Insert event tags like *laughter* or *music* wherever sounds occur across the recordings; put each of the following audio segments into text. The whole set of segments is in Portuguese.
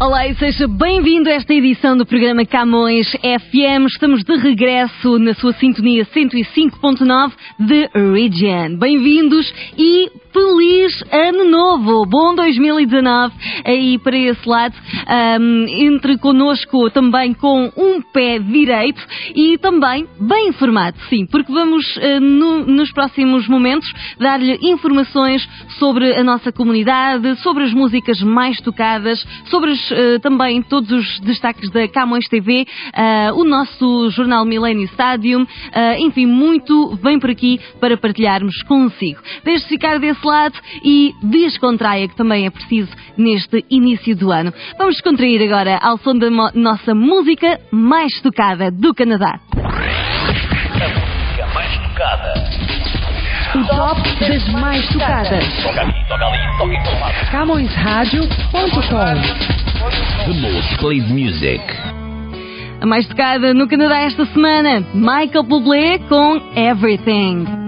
Olá e seja bem-vindo a esta edição do programa Camões FM. Estamos de regresso na sua sintonia 105.9 de Region. Bem-vindos e feliz ano novo, bom 2019 aí para esse lado. Um, entre connosco também com um pé direito e também bem informado, sim, porque vamos uh, no, nos próximos momentos dar-lhe informações sobre a nossa comunidade, sobre as músicas mais tocadas, sobre uh, também todos os destaques da Camões TV, uh, ah, o nosso jornal Millennium Stadium, enfim, muito vem por aqui para partilharmos consigo. Desde ficar desse lado e descontraia, que também é preciso neste início do ano. Vamos descontrair agora ao som da nossa música mais tocada do Canadá. A música mais tocada. O top das mais tocadas. Toca ali, toca ali, toca em todo lado. CamõesRádio.com The most played music. A mais tocada no Canadá esta semana, Michael Bublé com Everything.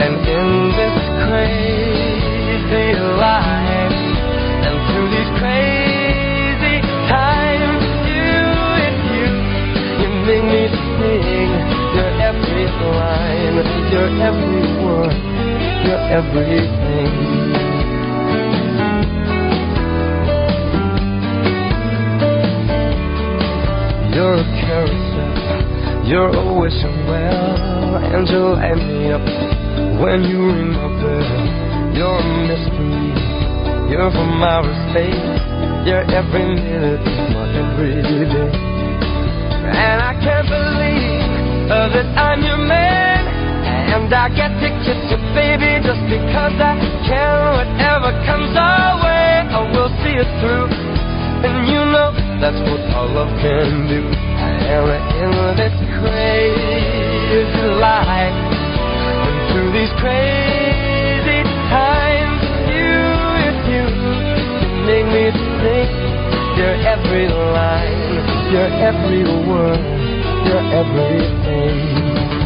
And in this crazy life, and through these crazy times, you and you, you make me sing. Your every line, your every word, your everything. You're a carousel. You're always well, and you light me up when you ring my bell. You're a mystery. You're from outer space. You're every minute, my every day. And I can't believe that I'm your man. And I get to kiss you, baby, just because I can. Whatever comes our way, I will see it through. And you know that's what our love can do I am in this crazy life. Through these crazy times, you, you, make me think. Your every line, your every word, your everything.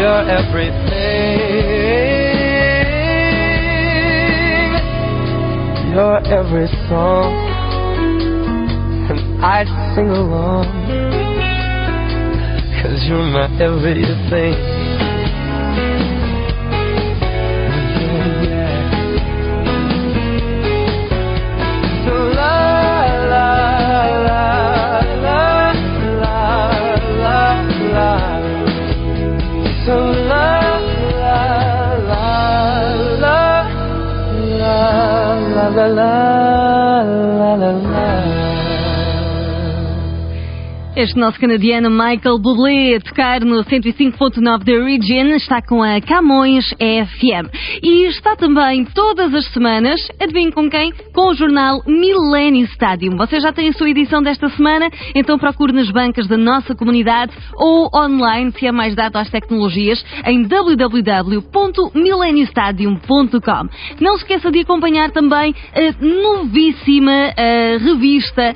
Your everything, You're every song, and I'd sing along. Cause you're my everything. love. Este nosso canadiano Michael Bublé a tocar no 105.9 da Region está com a Camões FM. E está também todas as semanas, adivinhe com quem? Com o jornal Millennium Stadium. Você já tem a sua edição desta semana, então procure nas bancas da nossa comunidade ou online, se é mais dado às tecnologias, em www.millenniumstadium.com. Não se esqueça de acompanhar também a novíssima a revista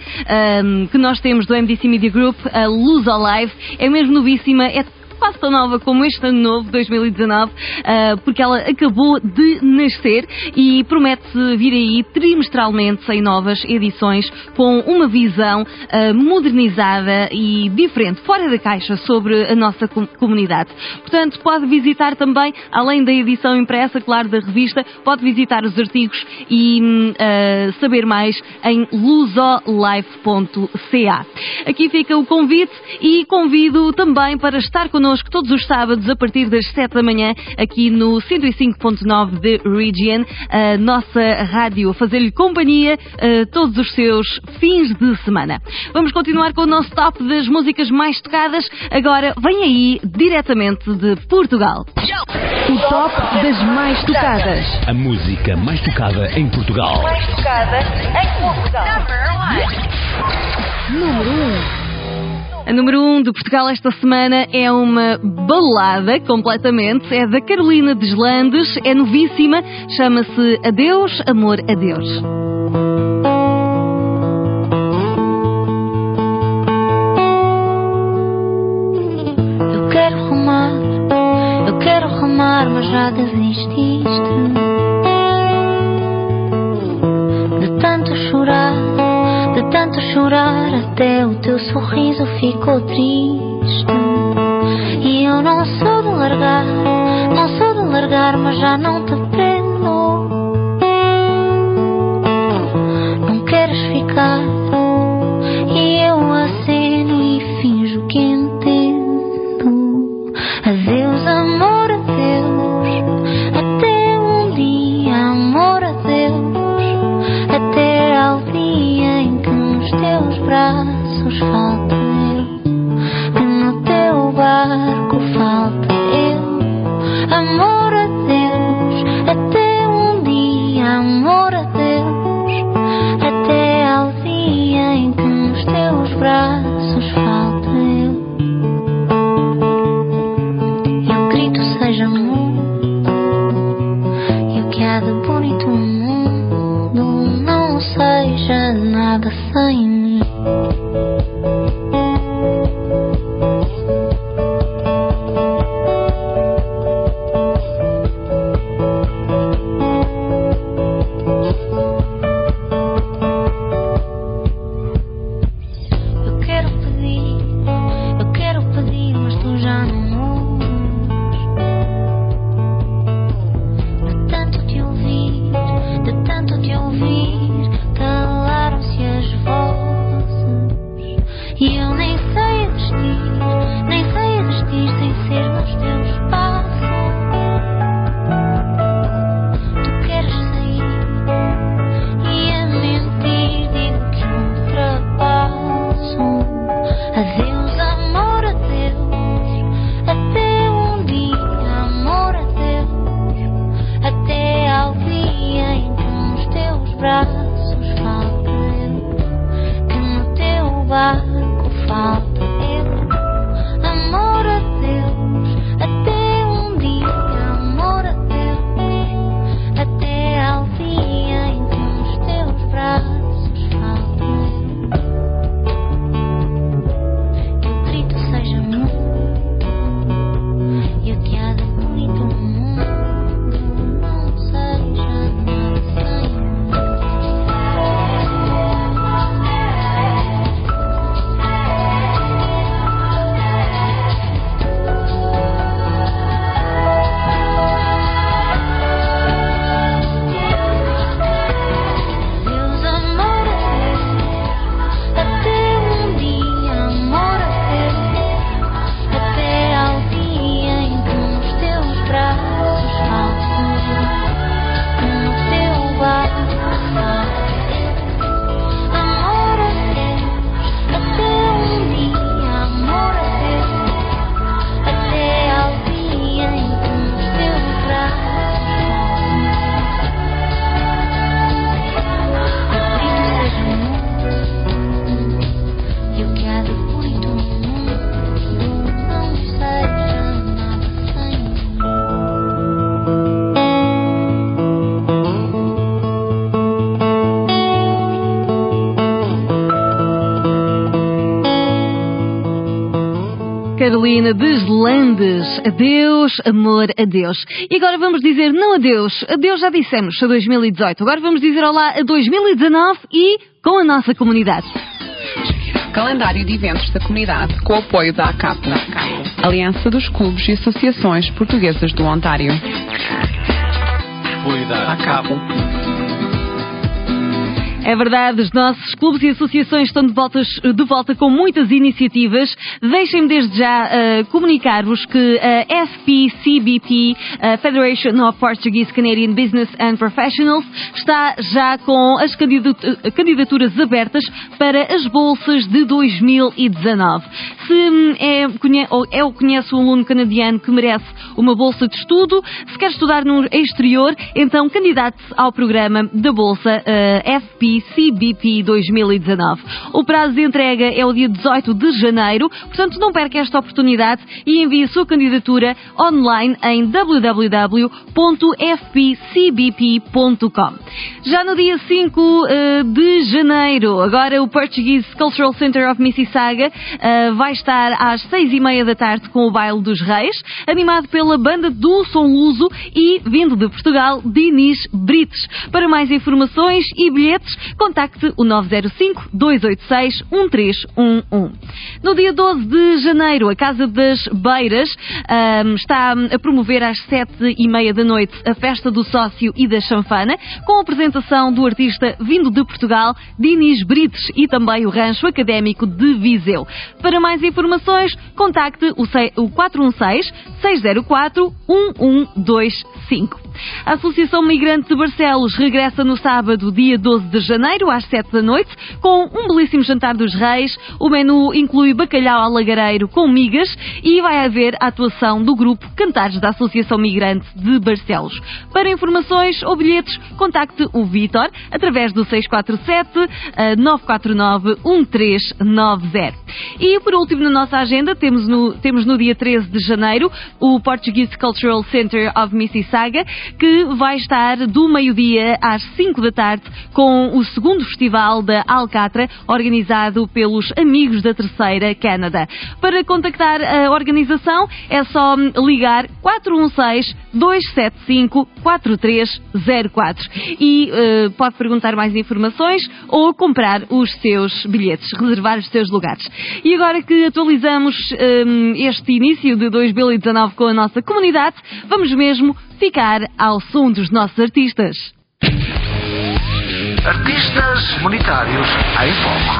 um, que nós temos do MDC Media Group Group, a Luz Alive, é mesmo novíssima, é quase tão nova como este ano novo, 2019, ah, porque ela acabou de nascer e promete vir aí trimestralmente em novas edições com uma visão ah, modernizada e diferente, fora da caixa, sobre a nossa comunidade. Portanto, pode visitar também, além da edição impressa, claro, da revista, pode visitar os artigos e uh, saber mais em luzolife.ca. Aqui fica o convite e convido também para estar connosco connosco todos os sábados a partir das 7 da manhã aqui no 105.9 de Region, a nossa rádio a fazer-lhe companhia uh, todos os seus fins de semana. Vamos continuar com o nosso top das músicas mais tocadas. Agora vem aí diretamente de Portugal. O top das mais tocadas. A música mais tocada em Portugal. Mais tocada em Portugal. Número 1. A número 1 um de Portugal esta semana é uma balada completamente. É da Carolina Deslandes, é novíssima, chama-se Adeus, Amor, Adeus. Madeline Deslandes. Adeus, amor, adeus. E agora vamos dizer não adeus. Adeus já dissemos a 2018. Agora vamos dizer olá a 2019 e com a nossa comunidade. Calendário de eventos da comunidade com o apoio da ACAP, Aliança dos Clubes e Associações Portuguesas do Ontário. Apoio da ACAP. É verdade, os nossos clubes e associações estão de, de volta com muitas iniciativas. Deixem-me desde já uh, comunicar-vos que a FPCBP, a Federation of Portuguese Canadian Business and Professionals, está já com as candidaturas abertas para as bolsas de 2019. Se é, ou ou conhece um aluno canadiano que merece uma bolsa de estudo, se quer estudar no exterior, então candidate-se ao programa da bolsa uh, CBP 2019. O prazo de entrega é o dia 18 de janeiro, portanto não perca esta oportunidade e envie a sua candidatura online em www.fpcbp.com. Já no dia 5 eh, de janeiro, agora o Portuguese Cultural Center of Mississauga eh, vai estar às 6 e meia da tarde com o Baile dos Reis, animado pela banda do Som Luso e, vindo de Portugal, Dinis Brites. Para mais informações e bilhetes, contacte o 905-286-1311. No dia 12 de janeiro, a Casa das Beiras um, está a promover às sete e meia da noite a Festa do Sócio e da Chanfana, com a apresentação do artista vindo de Portugal, Dinis Brites, e também o Rancho Académico de Viseu. Para mais informações, contacte o 416-604-1125. A Associação Migrante de Barcelos regressa no sábado, dia 12 de janeiro, às 7 da noite, com um belíssimo jantar dos reis. O menu inclui bacalhau ao lagareiro com migas e vai haver a atuação do grupo Cantares da Associação Migrante de Barcelos. Para informações ou bilhetes, contacte o Vitor através do 647 949 1390. E por último, na nossa agenda, temos no, temos no dia 13 de janeiro o Portuguese Cultural Center of Mississauga, que vai estar do meio-dia às 5 da tarde com o segundo festival da Alcatra, organizado pelos Amigos da Terceira Canada. Para contactar a organização é só ligar 416 275 4304 e uh, pode perguntar mais informações ou comprar os seus bilhetes, reservar os seus lugares. E agora que atualizamos um, este início de 2019 com a nossa comunidade, vamos mesmo ficar ao som dos nossos artistas. Artistas comunitários em foco.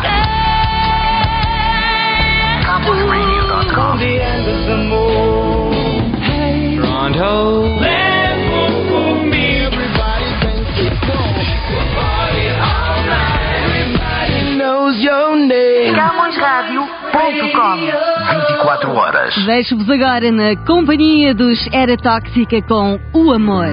CamõesRádio.com 24 horas. Deixo-vos agora na companhia dos Era Tóxica com o amor.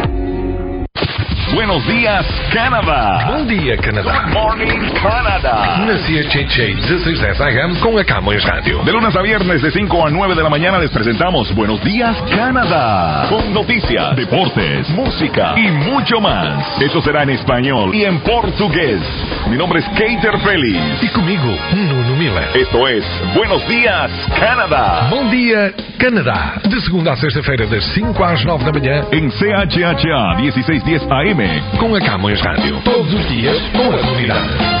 Buenos días, Canadá. Bom dia, Canadá. Good morning, Canadá. Na CHH 1610 AM com a Camões Rádio. De lunes a viernes de 5 a 9 de la mañana les presentamos Buenos días, Canadá. Con noticias, deportes, música y mucho más. Esto será en español y en portugués. Mi nombre es Keiter Félix. E comigo, Nuno Miller. Esto es Buenos días, Canadá. Bom dia, Canadá. De segunda a sexta-feira, das 5 às 9 da manhã, En CHHA 1610 AM. com a Camões Rádio. Todos os dias, com a novidade.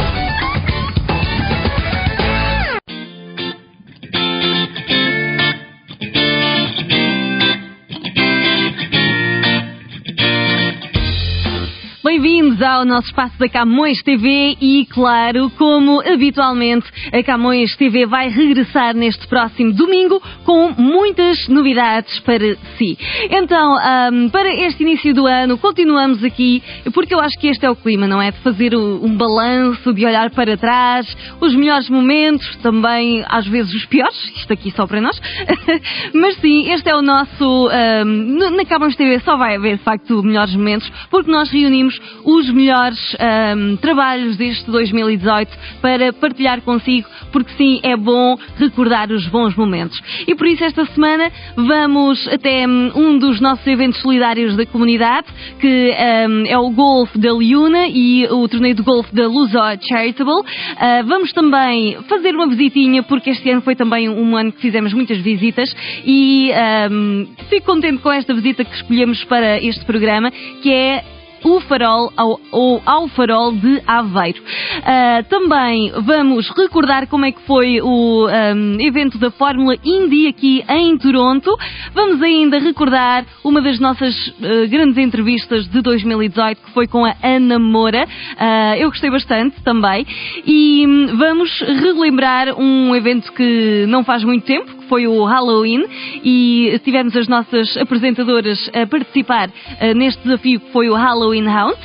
Bem-vindos ao nosso espaço da Camões TV e, claro, como habitualmente, a Camões TV vai regressar neste próximo domingo com muitas novidades para si. Então, ahm, para este início do ano, continuamos aqui, porque eu acho que este é o clima, não é? De fazer um balanço, de olhar para trás, os melhores momentos, também às vezes os piores, isto aqui só para nós. *laughs* Mas sim, este é o nosso. no- na Camões TV só vai haver, de facto, melhores momentos, porque nós reunimos os melhores ahm, trabalhos deste 2018 para partilhar consigo, porque sim, é bom recordar os bons momentos. E por isso, esta semana, vamos até hum, um dos nossos eventos solidários da comunidade, que hum, é o Golf da Liuna e o torneio de golfe da Luso Charitable. Ah, vamos também fazer uma visitinha, porque este ano foi também um ano que fizemos muitas visitas e hum, fico contente com esta visita que escolhemos para este programa, que é o farol ao, ou ao farol de Aveiro. Ah, também vamos recordar como é que foi o ahm, evento da Fórmula Indy aqui em Toronto. Vamos ainda recordar uma das nossas ah, grandes entrevistas de 2018 que foi com a Ana Moura. Ah, eu gostei bastante também. E hum, vamos relembrar um evento que não faz muito tempo, foi o Halloween, e tivemos as nossas apresentadoras a participar ah, neste desafio que foi o Halloween Hound.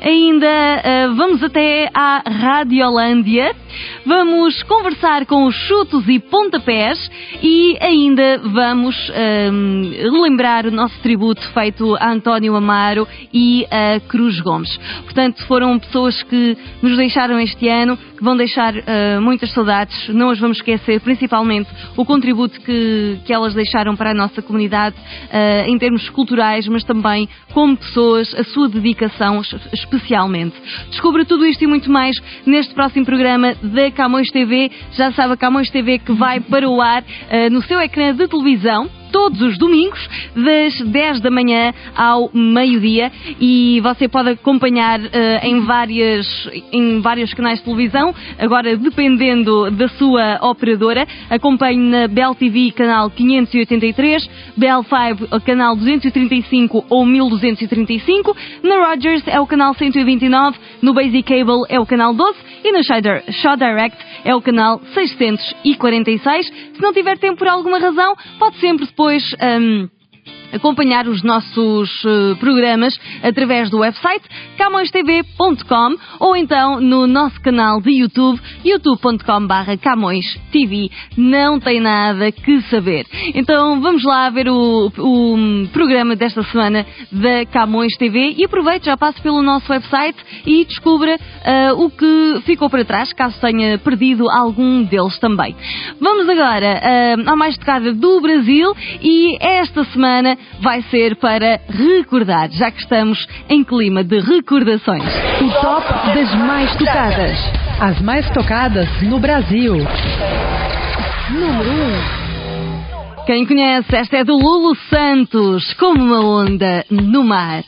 Ainda ah, vamos até à Radiolândia, vamos conversar com os chutos e pontapés e ainda vamos ahm, relembrar o nosso tributo feito a António Amaro e a Cruz Gomes. Portanto, foram pessoas que nos deixaram este ano, que vão deixar ah, muitas saudades, não as vamos esquecer, principalmente o contributo que, que elas deixaram para a nossa comunidade ah, em termos culturais, mas também como pessoas, a sua dedicação es- especialmente. Descubra tudo isto e muito mais neste próximo programa da Camões TV. Já sabe, a Camões TV que vai para o ar ah, no seu ecrã de televisão todos os domingos, das 10 da manhã ao meio-dia, e você pode acompanhar eh, em, várias, em vários canais de televisão, agora dependendo da sua operadora. Acompanhe na Bell TV, canal 583, Bell 5, canal 235 ou 1235, na Rogers é o canal 129, no Basic Cable é o canal 12 e na Shaw Dir- Shaw Direct é o canal 646. Se não tiver tempo por alguma razão, pode sempre depois. hum, acompanhar os nossos uh, programas através do website camõestv.com ou então no nosso canal de YouTube, youtube.com.br camõestv. Não tem nada que saber. Então vamos lá ver o, o programa desta semana da Camões TV e aproveite, já passe pelo nosso website e descubra uh, o que ficou para trás, caso tenha perdido algum deles também. Vamos agora uh, mais tocada do Brasil e esta semana vai ser para recordar, já que estamos em clima de recordações. O top das mais tocadas. As mais tocadas no Brasil. Número 1. Um. Quem conhece, esta é do Lulu Santos, como uma onda no mar.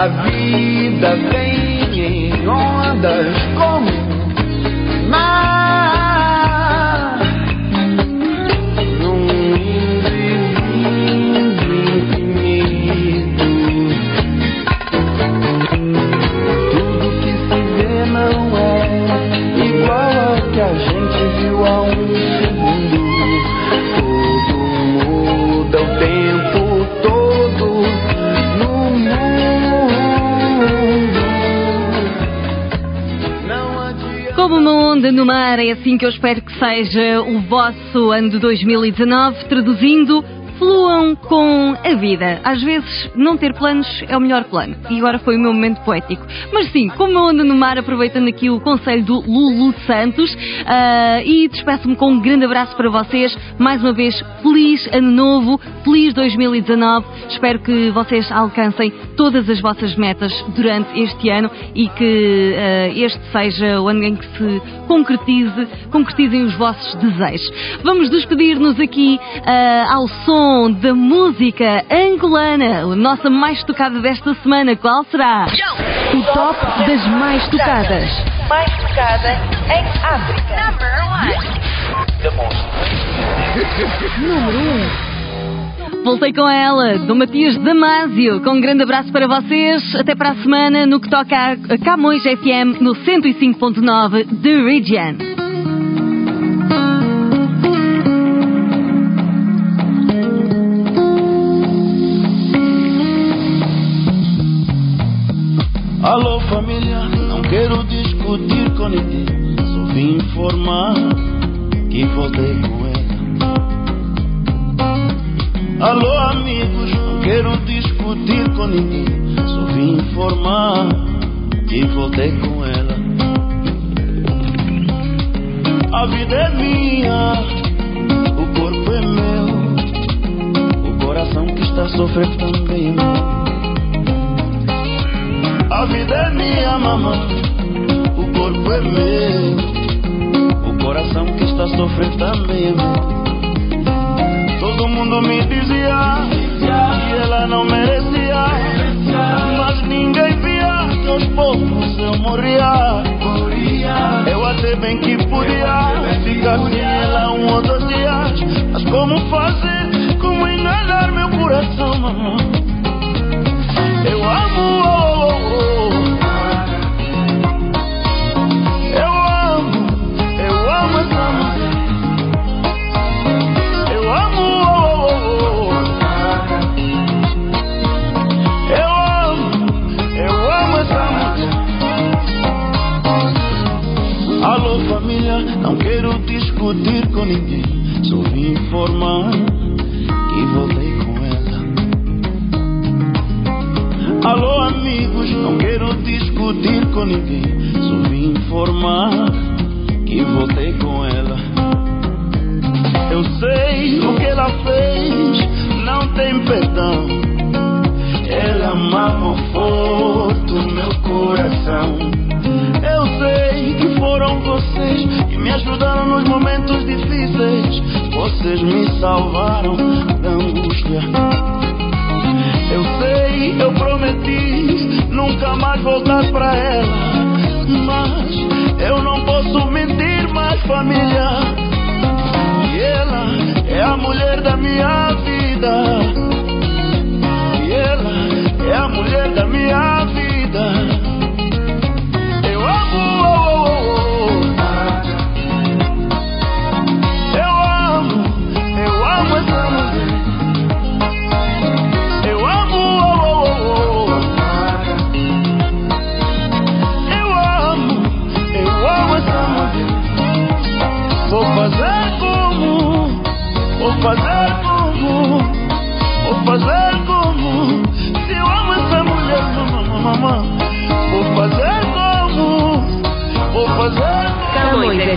A vida vem em ondas como mar. No mar, é assim que eu espero que seja o vosso ano de 2019, traduzindo. Fluam com a vida. Às vezes, não ter planos é o melhor plano. E agora foi o meu momento poético. Mas sim, como uma onda no mar, aproveitando aqui o conselho do Lulu Santos. ah, e despeço-me com um grande abraço para vocês. Mais uma vez, feliz ano novo, feliz 2019. Espero que vocês alcancem todas as vossas metas durante este ano e que ah, este seja o ano em que se concretize, concretizem os vossos desejos. Vamos despedir-nos aqui ah, ao som da música angolana, a nossa mais tocada desta semana. Qual será? O top das mais tocadas. Mais tocada em África. Número 1. Voltei com ela, do Matias Damasio. Com um grande abraço para vocês. Até para a semana no que toca a Camões FM no 105.9 The Region. Alô família, não quero discutir com ninguém, só vim informar que voltei com ela. Alô amigos, não quero discutir com ninguém, só vim informar que voltei com ela. A vida é minha, o corpo é meu, o coração que está sofrendo também é meu. Vida é minha mamãe, o corpo é meu, o coração que está sofrendo também. Todo mundo me dizia que ela não merecia, mas ninguém via que aos poucos eu morria. Eu até bem que podia ficar sem ela um ou dois dias, mas como fazer, como enganar meu coração, mamãe? Eu amo, voltar pra ela. Mas eu não posso mentir mais, família. E ela é a mulher da minha vida. E ela é a mulher da minha vida.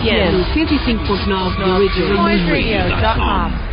Fazer como. Camões FM 105.9 The Original. CamõesRadio.com